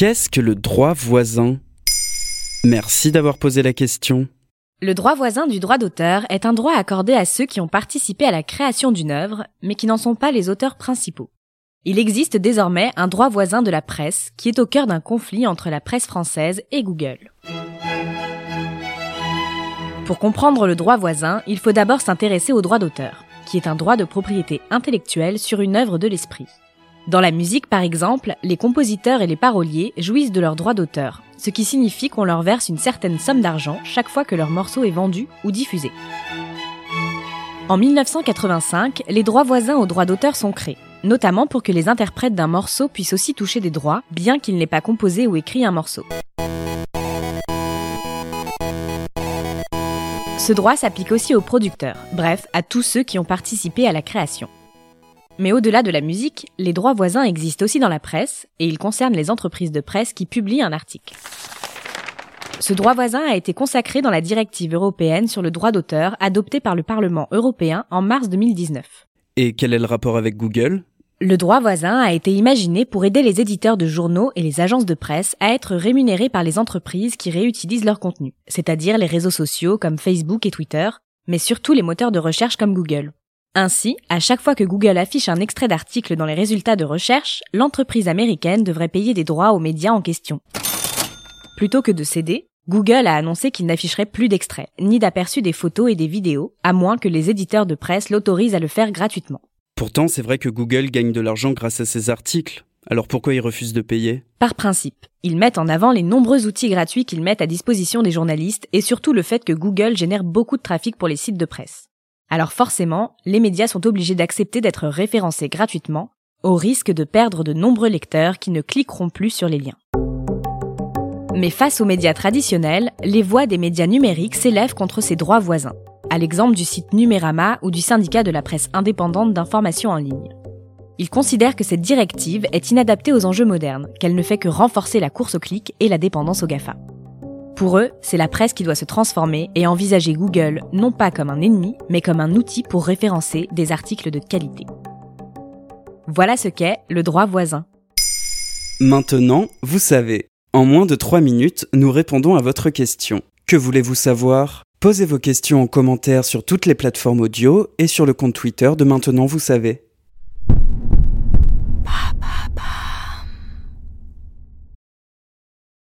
Qu'est-ce que le droit voisin? Merci d'avoir posé la question. Le droit voisin du droit d'auteur est un droit accordé à ceux qui ont participé à la création d'une œuvre, mais qui n'en sont pas les auteurs principaux. Il existe désormais un droit voisin de la presse qui est au cœur d'un conflit entre la presse française et Google. Pour comprendre le droit voisin, il faut d'abord s'intéresser au droit d'auteur, qui est un droit de propriété intellectuelle sur une œuvre de l'esprit. Dans la musique, par exemple, les compositeurs et les paroliers jouissent de leur droit d'auteur, ce qui signifie qu'on leur verse une certaine somme d'argent chaque fois que leur morceau est vendu ou diffusé. En 1985, les droits voisins aux droits d'auteur sont créés, notamment pour que les interprètes d'un morceau puissent aussi toucher des droits, bien qu'ils n'aient pas composé ou écrit un morceau. Ce droit s'applique aussi aux producteurs, bref, à tous ceux qui ont participé à la création. Mais au-delà de la musique, les droits voisins existent aussi dans la presse, et ils concernent les entreprises de presse qui publient un article. Ce droit voisin a été consacré dans la directive européenne sur le droit d'auteur adoptée par le Parlement européen en mars 2019. Et quel est le rapport avec Google? Le droit voisin a été imaginé pour aider les éditeurs de journaux et les agences de presse à être rémunérés par les entreprises qui réutilisent leur contenu, c'est-à-dire les réseaux sociaux comme Facebook et Twitter, mais surtout les moteurs de recherche comme Google. Ainsi, à chaque fois que Google affiche un extrait d'article dans les résultats de recherche, l'entreprise américaine devrait payer des droits aux médias en question. Plutôt que de céder, Google a annoncé qu'il n'afficherait plus d'extraits, ni d'aperçus des photos et des vidéos, à moins que les éditeurs de presse l'autorisent à le faire gratuitement. Pourtant, c'est vrai que Google gagne de l'argent grâce à ses articles. Alors pourquoi ils refusent de payer? Par principe, ils mettent en avant les nombreux outils gratuits qu'ils mettent à disposition des journalistes et surtout le fait que Google génère beaucoup de trafic pour les sites de presse. Alors forcément, les médias sont obligés d'accepter d'être référencés gratuitement, au risque de perdre de nombreux lecteurs qui ne cliqueront plus sur les liens. Mais face aux médias traditionnels, les voix des médias numériques s'élèvent contre ces droits voisins, à l'exemple du site Numérama ou du syndicat de la presse indépendante d'information en ligne. Ils considèrent que cette directive est inadaptée aux enjeux modernes, qu'elle ne fait que renforcer la course au clic et la dépendance au GAFA. Pour eux, c'est la presse qui doit se transformer et envisager Google non pas comme un ennemi, mais comme un outil pour référencer des articles de qualité. Voilà ce qu'est le droit voisin. Maintenant, vous savez. En moins de 3 minutes, nous répondons à votre question. Que voulez-vous savoir? Posez vos questions en commentaire sur toutes les plateformes audio et sur le compte Twitter de Maintenant, vous savez.